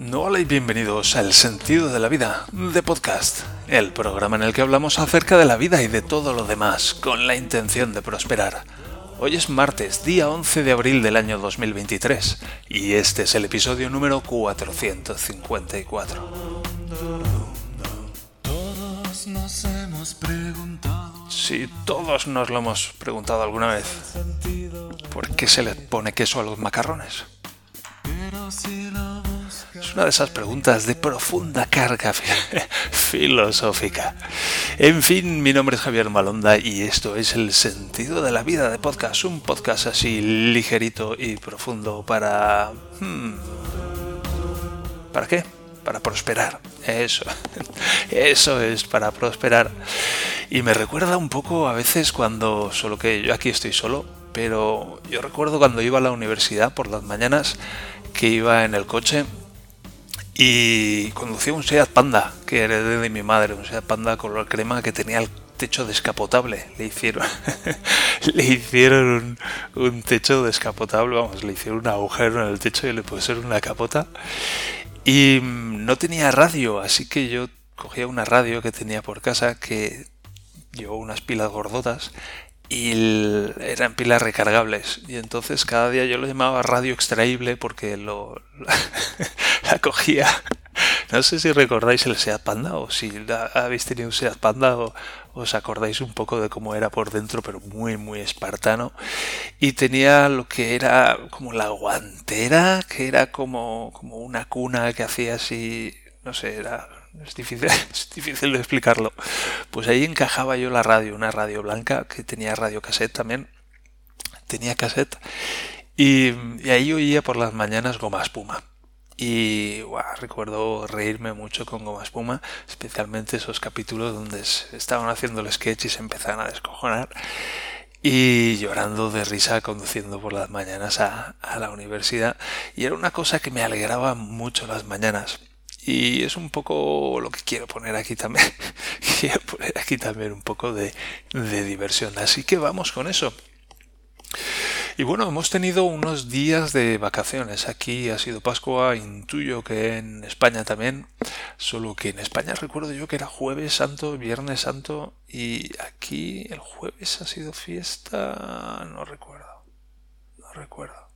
Hola y bienvenidos a El Sentido de la Vida de Podcast, el programa en el que hablamos acerca de la vida y de todo lo demás con la intención de prosperar. Hoy es martes, día 11 de abril del año 2023, y este es el episodio número 454. Todos nos hemos preguntado Si todos nos lo hemos preguntado alguna vez, ¿por qué se le pone queso a los macarrones? pero si buscas Es una de esas preguntas de profunda carga fi- filosófica. En fin, mi nombre es Javier Malonda y esto es El Sentido de la Vida de Podcast, un podcast así ligerito y profundo para... hmm, ¿Para qué? Para prosperar. Eso. Eso es, para prosperar. Y me recuerda un poco a veces cuando, solo que yo aquí estoy solo, pero yo recuerdo cuando iba a la universidad por las mañanas que iba en el coche y conducía un Seat Panda que heredé de mi madre, un Seat Panda color crema que tenía el techo descapotable. Le hicieron, le hicieron un, un techo descapotable, vamos, le hicieron un agujero en el techo y le pusieron una capota. Y mm, no tenía radio, así que yo cogía una radio que tenía por casa que llevó unas pilas gordotas y eran pilas recargables. Y entonces cada día yo lo llamaba radio extraíble porque lo la cogía. No sé si recordáis el Seat Panda o si habéis tenido un Seat Panda o os acordáis un poco de cómo era por dentro, pero muy, muy espartano. Y tenía lo que era como la guantera, que era como, como una cuna que hacía así, no sé, era, es difícil, es difícil de explicarlo. Pues ahí encajaba yo la radio, una radio blanca que tenía radio cassette también. Tenía cassette y, y ahí oía por las mañanas goma espuma. Y recuerdo reírme mucho con Goma Espuma, especialmente esos capítulos donde estaban haciendo el sketch y se empezaban a descojonar. Y llorando de risa conduciendo por las mañanas a, a la universidad. Y era una cosa que me alegraba mucho las mañanas. Y es un poco lo que quiero poner aquí también. quiero poner aquí también un poco de, diversión. Así que vamos con eso. Y bueno, hemos tenido unos días de vacaciones. Aquí ha sido Pascua, intuyo que en España también. Solo que en España recuerdo yo que era jueves santo, viernes santo y aquí el jueves ha sido fiesta. No recuerdo. No recuerdo.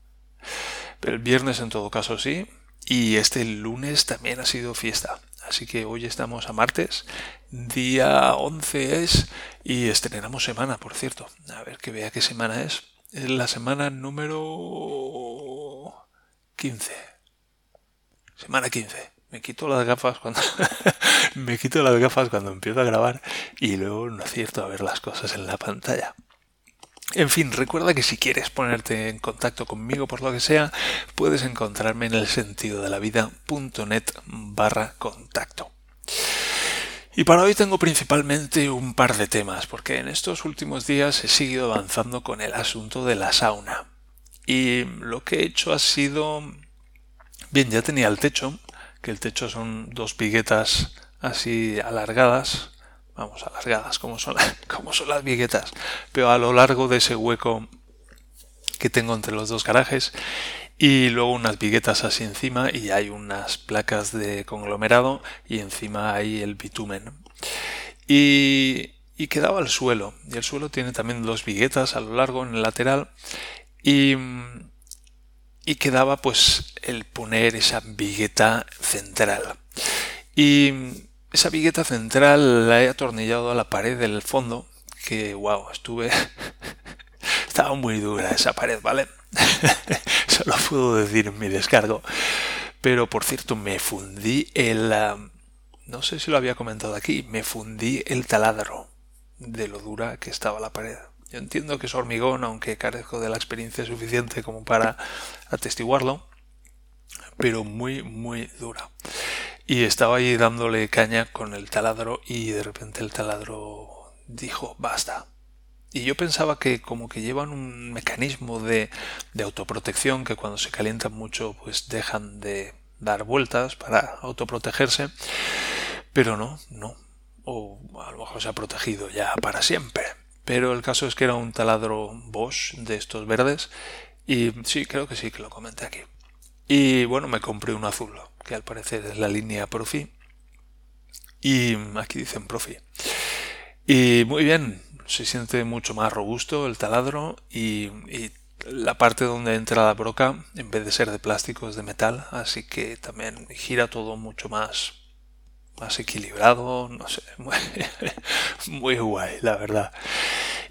Pero el viernes en todo caso sí. Y este lunes también ha sido fiesta. Así que hoy estamos a martes. Día 11 es. Y estrenamos semana, por cierto. A ver que vea qué semana es. Es la semana número 15. Semana 15. Me quito las gafas cuando me quito las gafas cuando empiezo a grabar y luego no acierto a ver las cosas en la pantalla. En fin, recuerda que si quieres ponerte en contacto conmigo por lo que sea, puedes encontrarme en el sentido de la vida.net barra contacto. Y para hoy tengo principalmente un par de temas, porque en estos últimos días he seguido avanzando con el asunto de la sauna. Y lo que he hecho ha sido... Bien, ya tenía el techo, que el techo son dos viguetas así alargadas, vamos, alargadas, como son, como son las viguetas, pero a lo largo de ese hueco que tengo entre los dos garajes y luego unas viguetas así encima y hay unas placas de conglomerado y encima hay el bitumen. Y, y quedaba el suelo y el suelo tiene también dos viguetas a lo largo en el lateral y, y quedaba pues el poner esa vigueta central. Y esa vigueta central la he atornillado a la pared del fondo que wow, estuve estaba muy dura esa pared, ¿vale? Solo puedo decir en mi descargo. Pero por cierto, me fundí el... no sé si lo había comentado aquí, me fundí el taladro de lo dura que estaba la pared. Yo entiendo que es hormigón, aunque carezco de la experiencia suficiente como para atestiguarlo, pero muy, muy dura. Y estaba ahí dándole caña con el taladro y de repente el taladro dijo, basta, y yo pensaba que como que llevan un mecanismo de, de autoprotección que cuando se calientan mucho pues dejan de dar vueltas para autoprotegerse. Pero no, no. O a lo mejor se ha protegido ya para siempre. Pero el caso es que era un taladro Bosch de estos verdes. Y sí, creo que sí que lo comenté aquí. Y bueno, me compré un azul. Que al parecer es la línea Profi. Y aquí dicen Profi. Y muy bien, se siente mucho más robusto el taladro y, y la parte donde entra la broca, en vez de ser de plástico, es de metal, así que también gira todo mucho más, más equilibrado, no sé, muy, muy guay, la verdad.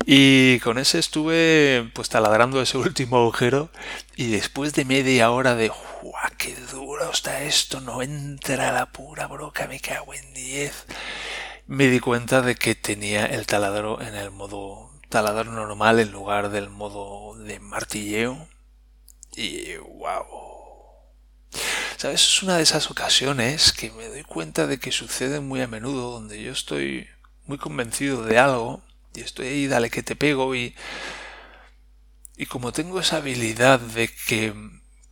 Y con ese estuve pues taladrando ese último agujero y después de media hora de ¡guau, qué duro está esto! No entra la pura broca, me cago en 10. Me di cuenta de que tenía el taladro en el modo taladro normal en lugar del modo de martilleo. Y wow. ¿Sabes? Es una de esas ocasiones que me doy cuenta de que sucede muy a menudo donde yo estoy muy convencido de algo y estoy ahí, dale que te pego y... Y como tengo esa habilidad de que...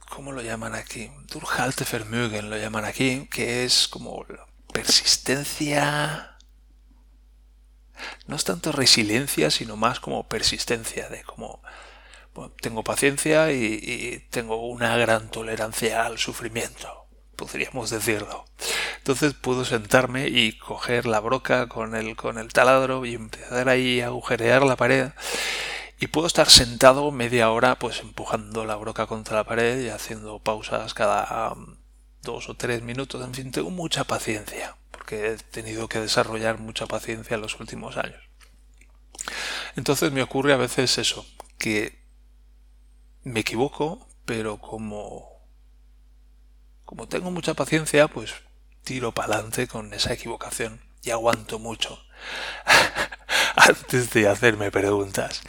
¿Cómo lo llaman aquí? Durhaltevermögen lo llaman aquí, que es como persistencia no es tanto resiliencia, sino más como persistencia, de como tengo paciencia y, tengo una gran tolerancia al sufrimiento, podríamos decirlo. Entonces puedo sentarme y coger la broca con el, con el taladro y empezar ahí a agujerear la pared. Y puedo estar sentado media hora pues empujando la broca contra la pared y haciendo pausas cada um, dos o tres minutos. En fin, tengo mucha paciencia porque he tenido que desarrollar mucha paciencia en los últimos años. Entonces me ocurre a veces eso, que me equivoco, pero como como tengo mucha paciencia, pues tiro para adelante con esa equivocación y aguanto mucho antes de hacerme preguntas.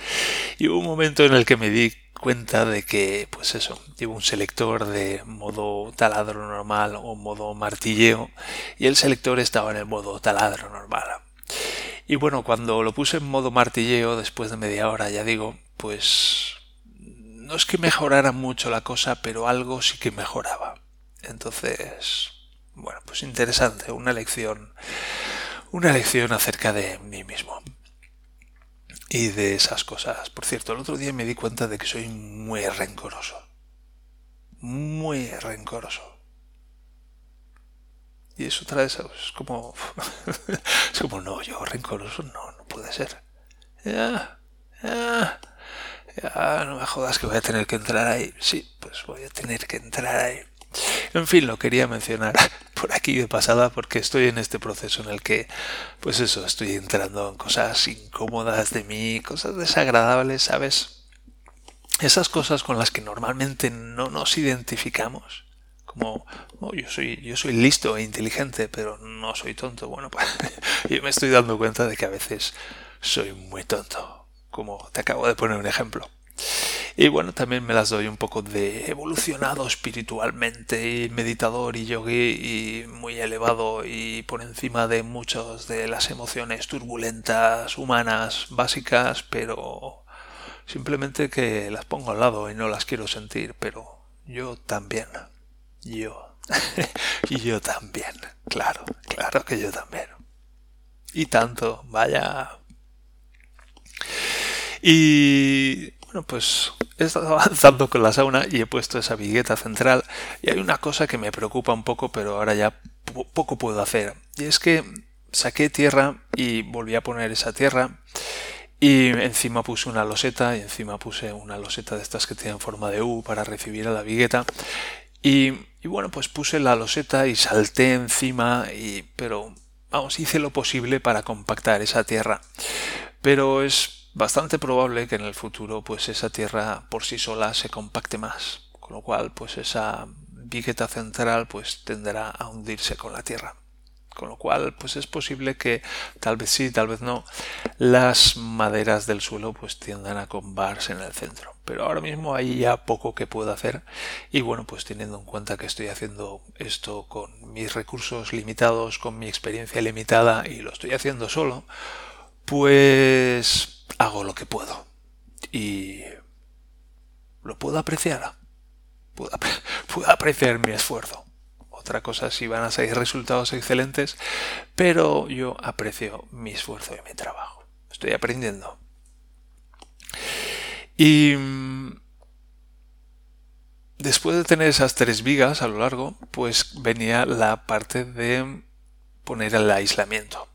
Y hubo un momento en el que me di cuenta de que, pues eso, llevo un selector de modo taladro normal o modo martilleo y el selector estaba en el modo taladro normal. Y bueno, cuando lo puse en modo martilleo, después de media hora, ya digo, pues no es que mejorara mucho la cosa, pero algo sí que mejoraba. Entonces, bueno, pues interesante, una lección, una lección acerca de mí mismo y de esas cosas. Por cierto, el otro día me di cuenta de que soy muy rencoroso. Muy rencoroso. Y eso trae eso, es como... es como, no, yo rencoroso, no, no puede ser. Ya, no me jodas que voy a tener que entrar ahí. Sí, pues voy a tener que entrar ahí. En fin, lo quería mencionar por aquí de pasada porque estoy en este proceso en el que, pues eso, estoy entrando en cosas incómodas de mí, cosas desagradables, ¿sabes? Esas cosas con las que normalmente no nos identificamos. Como, oh, yo soy, yo soy listo e inteligente, pero no soy tonto. Bueno, pues yo me estoy dando cuenta de que a veces soy muy tonto. Como te acabo de poner un ejemplo. Y bueno, también me las doy un poco de evolucionado espiritualmente, y meditador y yogi y muy elevado y por encima de muchas de las emociones turbulentas, humanas, básicas, pero simplemente que las pongo al lado y no las quiero sentir, pero yo también. Yo. y yo también. Claro, claro que yo también. Y tanto, vaya. Y bueno, pues he estado avanzando con la sauna y he puesto esa vigueta central y hay una cosa que me preocupa un poco, pero ahora ya poco puedo hacer. Y es que saqué tierra y volví a poner esa tierra y encima puse una loseta y encima puse una loseta de estas que tienen forma de U para recibir a la vigueta y, y bueno, pues puse la loseta y salté encima y pero vamos, hice lo posible para compactar esa tierra. Pero es bastante probable que en el futuro pues esa tierra por sí sola se compacte más, con lo cual pues esa vigueta central pues tenderá a hundirse con la tierra. Con lo cual pues es posible que tal vez sí, tal vez no, las maderas del suelo pues tiendan a combarse en el centro. Pero ahora mismo hay ya poco que puedo hacer y bueno pues teniendo en cuenta que estoy haciendo esto con mis recursos limitados, con mi experiencia limitada y lo estoy haciendo solo, pues hago lo que puedo. Y lo puedo apreciar. Puedo, apreciar mi esfuerzo. Otra cosa si van a ser resultados excelentes, pero yo aprecio mi esfuerzo y mi trabajo. Estoy aprendiendo. Y, después de tener esas tres vigas a lo largo, pues venía la parte de poner el aislamiento.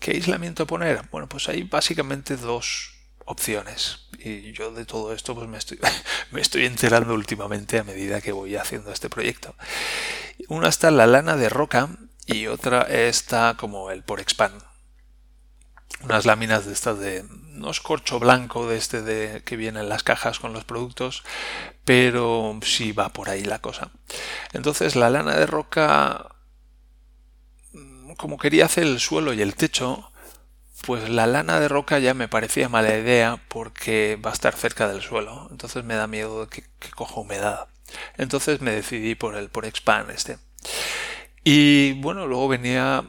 ¿Qué aislamiento poner? Bueno, pues hay básicamente dos opciones. Y yo de todo esto pues me estoy, me estoy enterando últimamente a medida que voy haciendo este proyecto. Una está la lana de roca y otra está como el por expand. Unas láminas de estas de no es corcho blanco de este de que viene en las cajas con los productos, pero sí va por ahí la cosa. Entonces la lana de roca como quería hacer el suelo y el techo, pues la lana de roca ya me parecía mala idea porque va a estar cerca del suelo. Entonces me da miedo que, coja humedad. Entonces me decidí por el por expand este. Y bueno, luego venía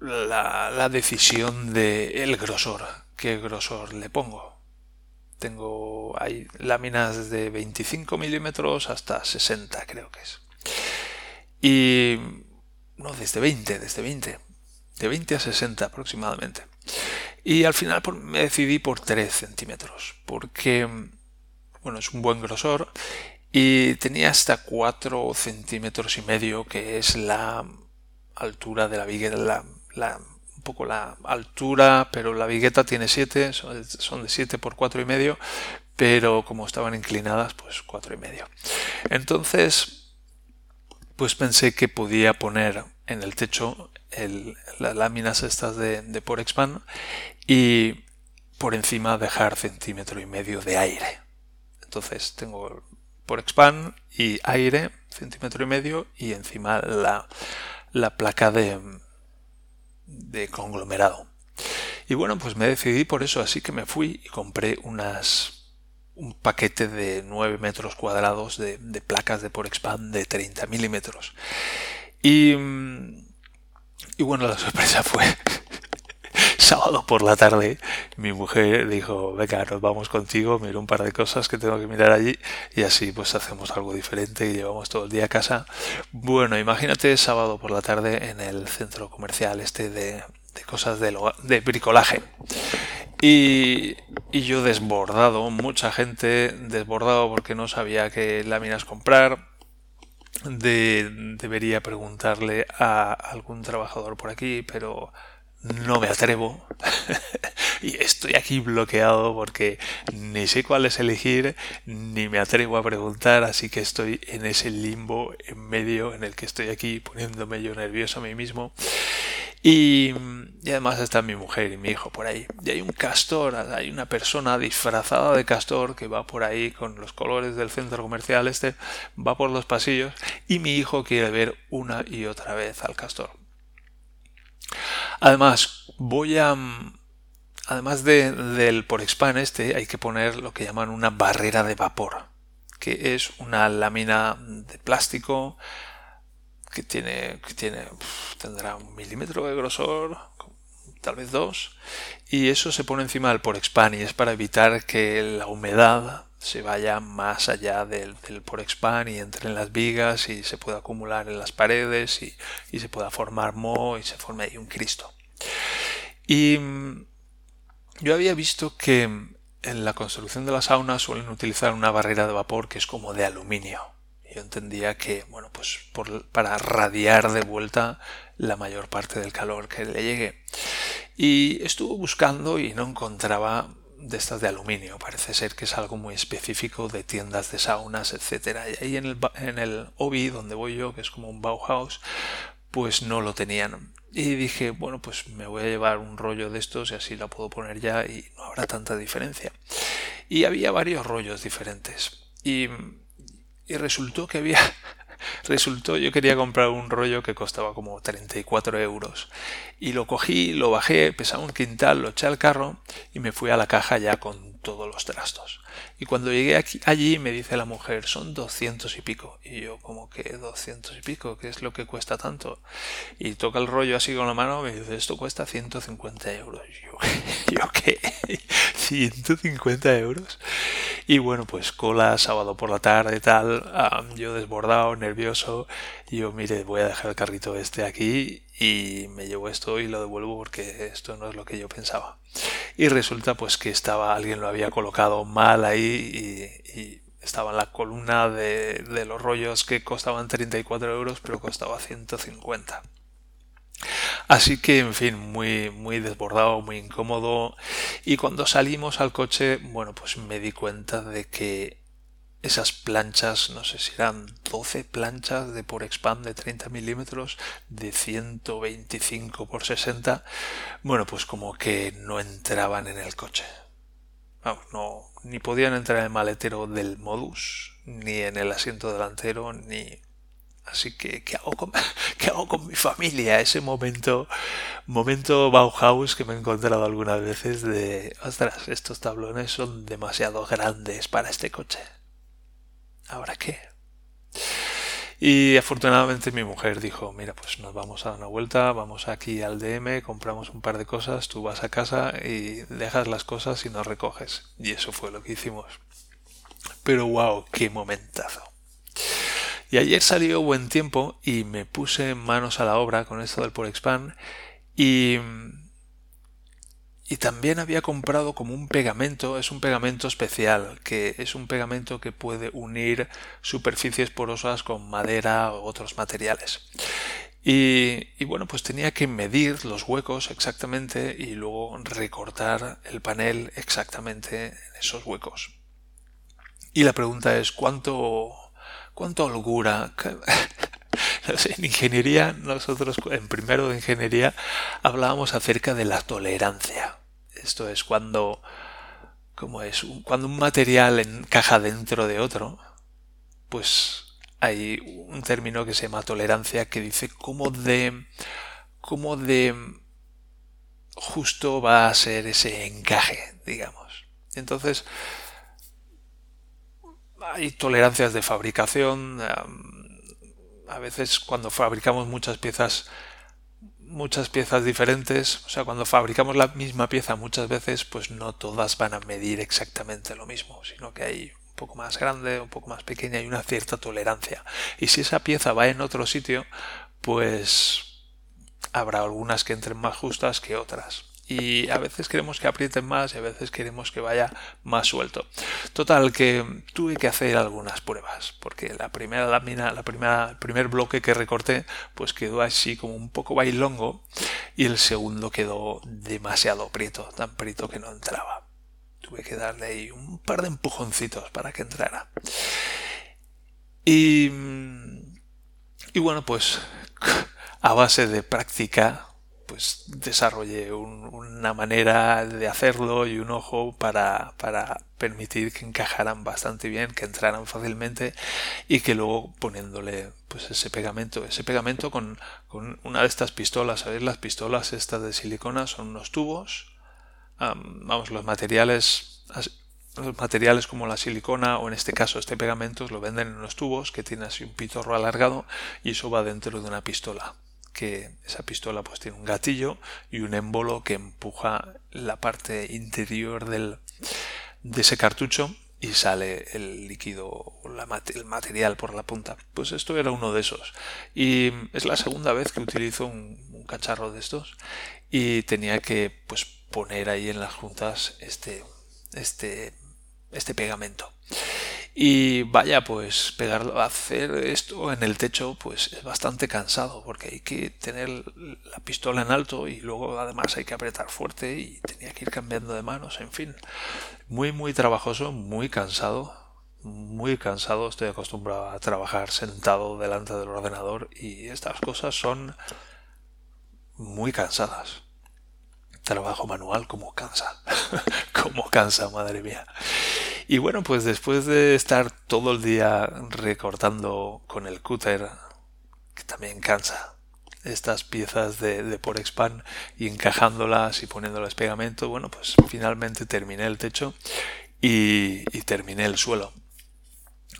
la, la decisión de el grosor. ¿Qué grosor le pongo? Tengo hay láminas de 25 milímetros hasta 60 creo que es. Y no, desde 20, desde 20. De 20 a 60 aproximadamente. Y al final me decidí por 3 centímetros, porque, bueno, es un buen grosor y tenía hasta 4 centímetros y medio, que es la altura de la vigueta, la, un poco la altura, pero la vigueta tiene 7, son de 7 por 4 y medio, pero como estaban inclinadas, pues 4 y medio. Entonces, pues pensé que podía poner en el techo las láminas estas de, de Porexpan y por encima dejar centímetro y medio de aire. Entonces tengo Porexpan y aire, centímetro y medio, y encima la, la placa de, de conglomerado. Y bueno, pues me decidí por eso, así que me fui y compré unas un paquete de 9 metros cuadrados de, placas de por expand de 30 milímetros. Y, y bueno, la sorpresa fue sábado por la tarde mi mujer dijo, venga, nos vamos contigo, miro un par de cosas que tengo que mirar allí y así pues hacemos algo diferente y llevamos todo el día a casa. Bueno, imagínate sábado por la tarde en el centro comercial este de, de cosas de, de bricolaje. Y, yo desbordado, mucha gente desbordado porque no sabía qué láminas comprar. debería preguntarle a algún trabajador por aquí, pero no me atrevo. y estoy aquí bloqueado porque ni sé cuáles elegir, ni me atrevo a preguntar, así que estoy en ese limbo en medio en el que estoy aquí poniéndome yo nervioso a mí mismo. Y, además está mi mujer y mi hijo por ahí. Y hay un castor, hay una persona disfrazada de castor que va por ahí con los colores del centro comercial este, va por los pasillos y mi hijo quiere ver una y otra vez al castor. Además, voy a... Además de, del por expand este, hay que poner lo que llaman una barrera de vapor, que es una lámina de plástico que tiene, que tiene tendrá un milímetro de grosor, tal vez dos, y eso se pone encima del por expand y es para evitar que la humedad se vaya más allá del, del por expand y entre en las vigas y se pueda acumular en las paredes y, y se pueda formar moho y se forme ahí un cristo. Y mm, yo había visto que en la construcción de la sauna suelen utilizar una barrera de vapor que es como de aluminio yo entendía que, bueno, pues para radiar de vuelta la mayor parte del calor que le llegue. Y estuve buscando y no encontraba de estas de aluminio. Parece ser que es algo muy específico de tiendas de saunas, etcétera. Y ahí en el, en el Obi, donde voy yo, que es como un Bauhaus, pues no lo tenían. Y dije, bueno, pues me voy a llevar un rollo de estos y así la puedo poner ya y no habrá tanta diferencia. Y había varios rollos diferentes. Y y resultó que había resultó yo quería comprar un rollo que costaba como 34 euros y lo cogí lo bajé pesaba un quintal lo eché al carro y me fui a la caja ya con todos los trastos y cuando llegué aquí, allí me dice la mujer, son doscientos y pico. Y yo, como que doscientos y pico, ¿qué es lo que cuesta tanto? Y toca el rollo así con la mano me dice, esto cuesta 150 euros. Y yo, ¿yo qué? ¿150 euros? Y bueno, pues cola, sábado por la tarde y tal, yo desbordado, nervioso. Y yo, mire, voy a dejar el carrito este aquí y me llevo esto y lo devuelvo porque esto no es lo que yo pensaba. Y resulta pues que estaba, alguien lo había colocado mal ahí y, estaba en la columna de, de los rollos que costaban 34 euros, pero costaba 150. Así que, en fin, muy, muy desbordado, muy incómodo. Y cuando salimos al coche, bueno, pues me di cuenta de que esas planchas, no sé si eran 12 planchas de por expand de 30 milímetros de 125 por 60, bueno, pues como que no entraban en el coche. Vamos, no, ni podían entrar en el maletero del modus, ni en el asiento delantero, ni Así que, ¿qué hago con, qué hago con mi familia? Ese momento, momento Bauhaus que me he encontrado algunas veces de, ostras, estos tablones son demasiado grandes para este coche. ¿Ahora qué? Y afortunadamente mi mujer dijo, mira, pues nos vamos a dar una vuelta, vamos aquí al DM, compramos un par de cosas, tú vas a casa y dejas las cosas y nos recoges. Y eso fue lo que hicimos. Pero wow, qué momentazo. Y ayer salió buen tiempo y me puse manos a la obra con esto del Porexpan y también había comprado como un pegamento, es un pegamento especial, que es un pegamento que puede unir superficies porosas con madera u otros materiales. Y, y, bueno, pues tenía que medir los huecos exactamente y luego recortar el panel exactamente en esos huecos. Y la pregunta es, ¿cuánto, cuánto holgura? en ingeniería, nosotros en primero de ingeniería hablábamos acerca de la tolerancia. Esto es cuando, como es, cuando un material encaja dentro de otro, pues hay un término que se llama tolerancia que dice cómo de, cómo de justo va a ser ese encaje, digamos. Entonces, hay tolerancias de fabricación, a veces cuando fabricamos muchas piezas muchas piezas diferentes, o sea, cuando fabricamos la misma pieza muchas veces, pues no todas van a medir exactamente lo mismo, sino que hay un poco más grande, un poco más pequeña y una cierta tolerancia. Y si esa pieza va en otro sitio, pues habrá algunas que entren más justas que otras y a veces queremos que aprieten más y a veces queremos que vaya más suelto. Total que tuve que hacer algunas pruebas porque la primera lámina, la primera, el primer bloque que recorté pues quedó así como un poco bailongo y el segundo quedó demasiado prieto, tan prieto que no entraba. Tuve que darle ahí un par de empujoncitos para que entrara. Y, y bueno, pues a base de práctica pues desarrollé una manera de hacerlo y un ojo para, para permitir que encajaran bastante bien, que entraran fácilmente y que luego poniéndole pues ese pegamento, ese pegamento con, con una de estas pistolas, ¿sabéis? Las pistolas estas de silicona son unos tubos, vamos, los materiales los materiales como la silicona o en este caso este pegamento lo venden en unos tubos que tiene así un pitorro alargado y eso va dentro de una pistola que esa pistola pues tiene un gatillo y un émbolo que empuja la parte interior del, de ese cartucho y sale el líquido, el material por la punta. Pues esto era uno de esos. Y es la segunda vez que utilizo un, un cacharro de estos y tenía que pues poner ahí en las juntas este, este, este pegamento. Y vaya, pues pegarlo, hacer esto en el techo, pues es bastante cansado, porque hay que tener la pistola en alto y luego además hay que apretar fuerte y tenía que ir cambiando de manos, en fin. Muy, muy trabajoso, muy cansado, muy cansado. Estoy acostumbrado a trabajar sentado delante del ordenador y estas cosas son muy cansadas. Trabajo manual como cansa, como cansa, madre mía. Y bueno, pues después de estar todo el día recortando con el cúter, que también cansa, estas piezas de, de Porexpan y encajándolas y poniéndoles pegamento, bueno, pues finalmente terminé el techo y terminé el suelo.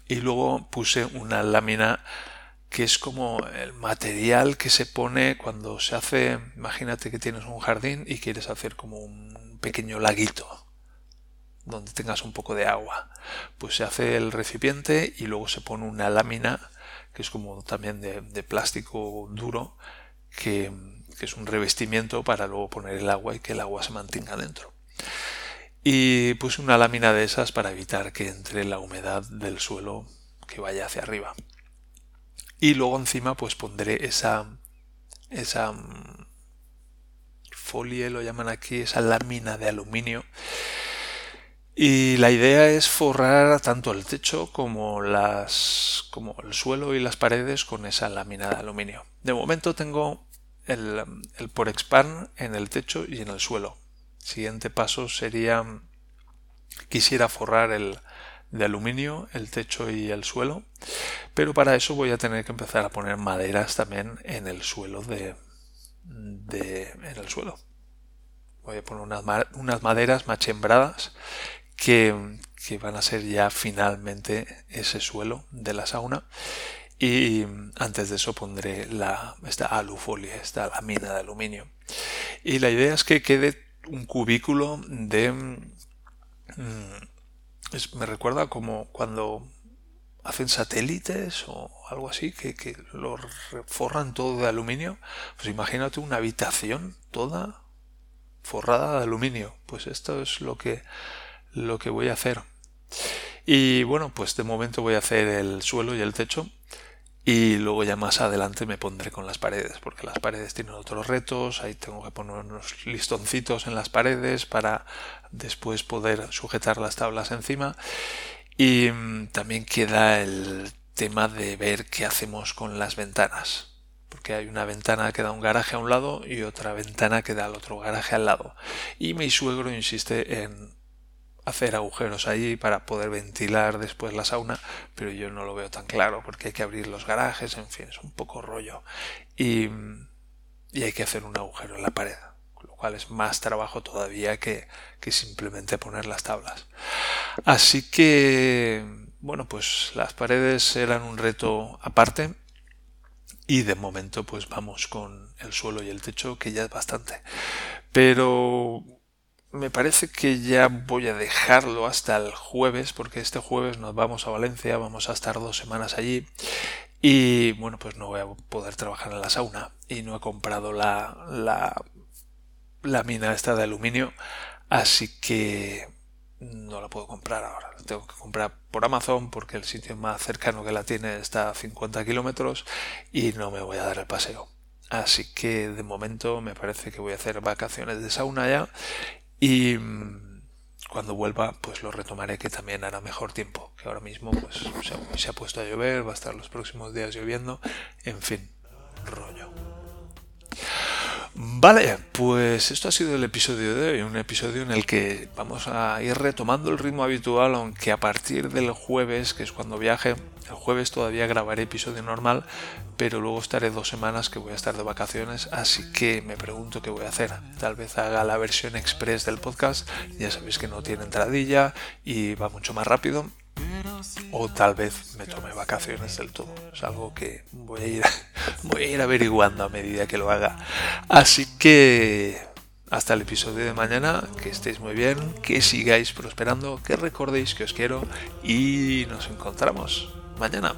Y luego puse una lámina que es como el material que se pone cuando se hace, imagínate que tienes un jardín y quieres hacer como un pequeño laguito donde tengas un poco de agua. Pues se hace el recipiente y luego se pone una lámina que es como también de, plástico duro que, es un revestimiento para luego poner el agua y que el agua se mantenga dentro. y puse una lámina de esas para evitar que entre la humedad del suelo que vaya hacia arriba. Y luego encima pues pondré esa esa mm, folie lo llaman aquí, esa lámina de aluminio. Y la idea es forrar tanto el techo como las como el suelo y las paredes con esa lámina de aluminio. De momento tengo el, el Porexpan en el techo y en el suelo. Siguiente paso sería quisiera forrar el de aluminio el techo y el suelo, pero para eso voy a tener que empezar a poner maderas también en el suelo de, de en el suelo. Voy a poner unas, unas maderas machembradas que, van a ser ya finalmente ese suelo de la sauna y antes de eso pondré la, esta alufolia, esta lámina de aluminio. Y la idea es que quede un cubículo de... Mm, me recuerda como cuando hacen satélites o algo así, que, que lo forran todo de aluminio. Pues imagínate una habitación toda forrada de aluminio. Pues esto es lo que, lo que voy a hacer. Y bueno, pues de momento voy a hacer el suelo y el techo y luego ya más adelante me pondré con las paredes, porque las paredes tienen otros retos, ahí tengo que poner unos listoncitos en las paredes para después poder sujetar las tablas encima. Y mm, también queda el tema de ver qué hacemos con las ventanas, porque hay una ventana que da un garaje a un lado y otra ventana que da al otro garaje al lado. Y mi suegro insiste en hacer agujeros allí para poder ventilar después la sauna, pero yo no lo veo tan claro porque hay que abrir los garajes, en fin, es un poco rollo. Y, y hay que hacer un agujero en la pared, lo cual es más trabajo todavía que, que simplemente poner las tablas. Así que, bueno, pues las paredes eran un reto aparte. Y de momento pues vamos con el suelo y el techo que ya es bastante. Pero me parece que ya voy a dejarlo hasta el jueves, porque este jueves nos vamos a Valencia, vamos a estar dos semanas allí. Y bueno, pues no voy a poder trabajar en la sauna. Y no he comprado la, la, la mina esta de aluminio. Así que no la puedo comprar ahora. La tengo que comprar por Amazon porque el sitio más cercano que la tiene está a 50 kilómetros y no me voy a dar el paseo. Así que de momento me parece que voy a hacer vacaciones de sauna ya y mm, cuando vuelva pues lo retomaré que también hará mejor tiempo que ahora mismo pues se, se ha puesto a llover va a estar los próximos días lloviendo en fin rollo. Vale, pues esto ha sido el episodio de hoy, un episodio en el que vamos a ir retomando el ritmo habitual, aunque a partir del jueves, que es cuando viaje, el jueves todavía grabaré episodio normal, pero luego estaré dos semanas que voy a estar de vacaciones, así que me pregunto qué voy a hacer. Tal vez haga la versión express del podcast, ya sabéis que no tiene entradilla y va mucho más rápido, o tal vez me tome vacaciones del todo. Es algo que voy a ir, voy a ir averiguando a medida que lo haga. Así que hasta el episodio de mañana, que estéis muy bien, que sigáis prosperando, que recordéis que os quiero y nos encontramos mañana.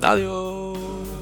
Adiós.